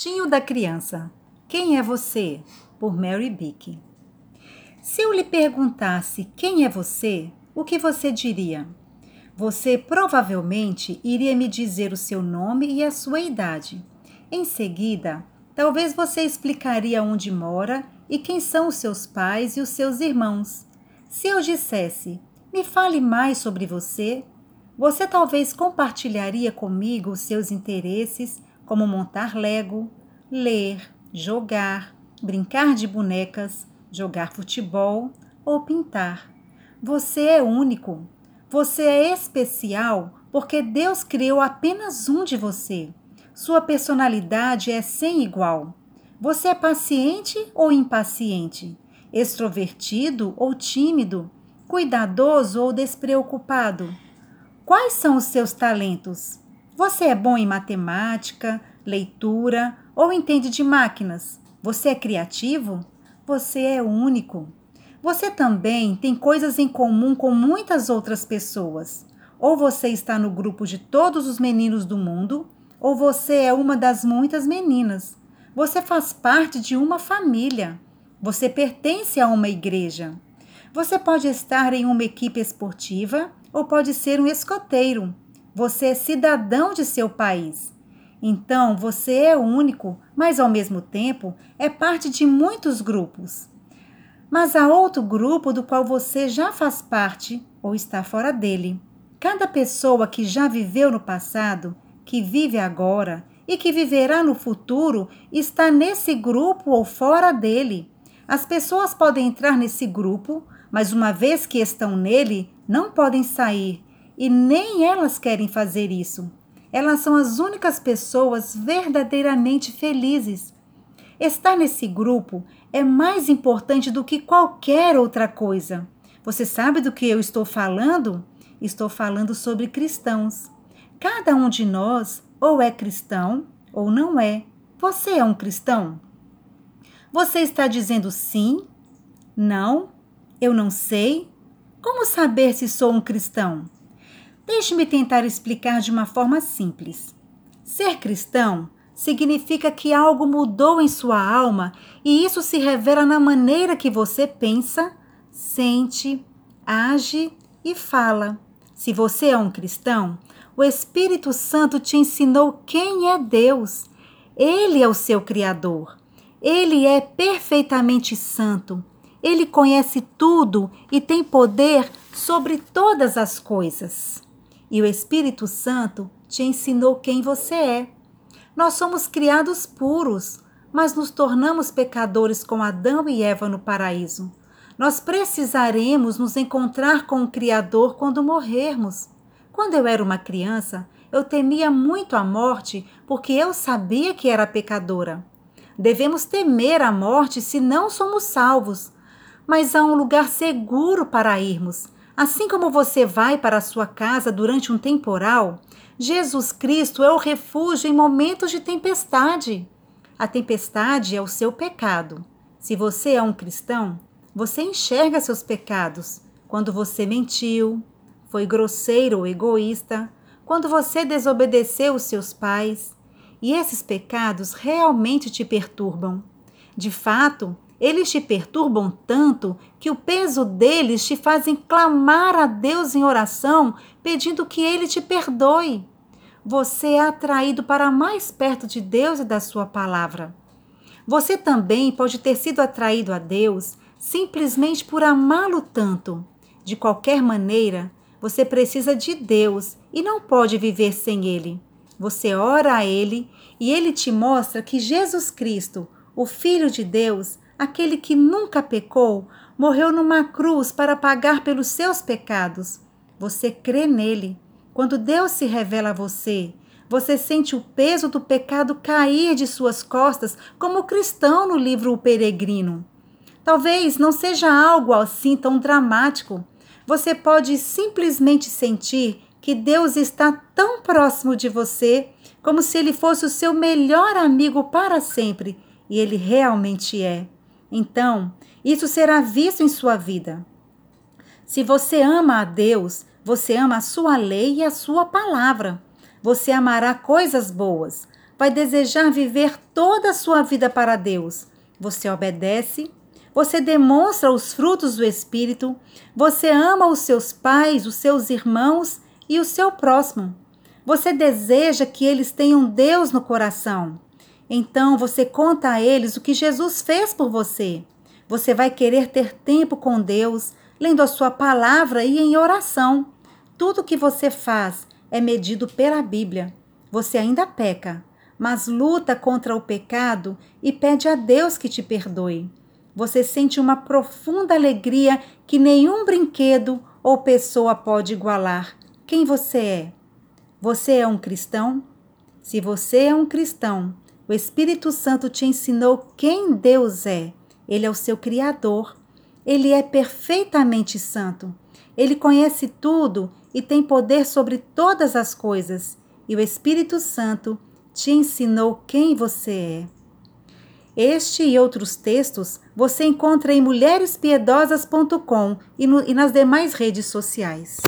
Tinho da Criança. Quem é você? Por Mary Bick. Se eu lhe perguntasse quem é você, o que você diria? Você provavelmente iria me dizer o seu nome e a sua idade. Em seguida, talvez você explicaria onde mora e quem são os seus pais e os seus irmãos. Se eu dissesse, me fale mais sobre você, você talvez compartilharia comigo os seus interesses como montar Lego, ler, jogar, brincar de bonecas, jogar futebol ou pintar. Você é único. Você é especial porque Deus criou apenas um de você. Sua personalidade é sem igual. Você é paciente ou impaciente? Extrovertido ou tímido? Cuidadoso ou despreocupado? Quais são os seus talentos? Você é bom em matemática, leitura ou entende de máquinas? Você é criativo? Você é único. Você também tem coisas em comum com muitas outras pessoas. Ou você está no grupo de todos os meninos do mundo, ou você é uma das muitas meninas. Você faz parte de uma família. Você pertence a uma igreja. Você pode estar em uma equipe esportiva ou pode ser um escoteiro. Você é cidadão de seu país. Então você é único, mas ao mesmo tempo é parte de muitos grupos. Mas há outro grupo do qual você já faz parte ou está fora dele. Cada pessoa que já viveu no passado, que vive agora e que viverá no futuro está nesse grupo ou fora dele. As pessoas podem entrar nesse grupo, mas uma vez que estão nele, não podem sair e nem elas querem fazer isso. Elas são as únicas pessoas verdadeiramente felizes. Estar nesse grupo é mais importante do que qualquer outra coisa. Você sabe do que eu estou falando? Estou falando sobre cristãos. Cada um de nós ou é cristão ou não é. Você é um cristão? Você está dizendo sim? Não? Eu não sei? Como saber se sou um cristão? Deixe-me tentar explicar de uma forma simples. Ser cristão significa que algo mudou em sua alma e isso se revela na maneira que você pensa, sente, age e fala. Se você é um cristão, o Espírito Santo te ensinou quem é Deus. Ele é o seu Criador. Ele é perfeitamente santo. Ele conhece tudo e tem poder sobre todas as coisas e o Espírito Santo te ensinou quem você é. Nós somos criados puros, mas nos tornamos pecadores com Adão e Eva no paraíso. Nós precisaremos nos encontrar com o Criador quando morrermos. Quando eu era uma criança, eu temia muito a morte porque eu sabia que era pecadora. Devemos temer a morte se não somos salvos, mas há um lugar seguro para irmos Assim como você vai para a sua casa durante um temporal, Jesus Cristo é o refúgio em momentos de tempestade. A tempestade é o seu pecado. Se você é um cristão, você enxerga seus pecados quando você mentiu, foi grosseiro ou egoísta, quando você desobedeceu os seus pais. E esses pecados realmente te perturbam. De fato, eles te perturbam tanto que o peso deles te fazem clamar a Deus em oração, pedindo que Ele te perdoe. Você é atraído para mais perto de Deus e da Sua palavra. Você também pode ter sido atraído a Deus simplesmente por amá-lo tanto. De qualquer maneira, você precisa de Deus e não pode viver sem Ele. Você ora a Ele e Ele te mostra que Jesus Cristo, o Filho de Deus, aquele que nunca pecou, morreu numa cruz para pagar pelos seus pecados. Você crê nele. Quando Deus se revela a você, você sente o peso do pecado cair de suas costas, como o cristão no livro O Peregrino. Talvez não seja algo assim tão dramático. Você pode simplesmente sentir que Deus está tão próximo de você, como se ele fosse o seu melhor amigo para sempre, e ele realmente é. Então, isso será visto em sua vida. Se você ama a Deus, você ama a sua lei e a sua palavra. Você amará coisas boas, vai desejar viver toda a sua vida para Deus. Você obedece, você demonstra os frutos do Espírito, você ama os seus pais, os seus irmãos e o seu próximo. Você deseja que eles tenham Deus no coração. Então você conta a eles o que Jesus fez por você. Você vai querer ter tempo com Deus, lendo a sua palavra e em oração. Tudo que você faz é medido pela Bíblia. Você ainda peca, mas luta contra o pecado e pede a Deus que te perdoe. Você sente uma profunda alegria que nenhum brinquedo ou pessoa pode igualar. Quem você é? Você é um cristão? Se você é um cristão, o Espírito Santo te ensinou quem Deus é. Ele é o seu Criador. Ele é perfeitamente santo. Ele conhece tudo e tem poder sobre todas as coisas. E o Espírito Santo te ensinou quem você é. Este e outros textos você encontra em mulherespiedosas.com e, e nas demais redes sociais.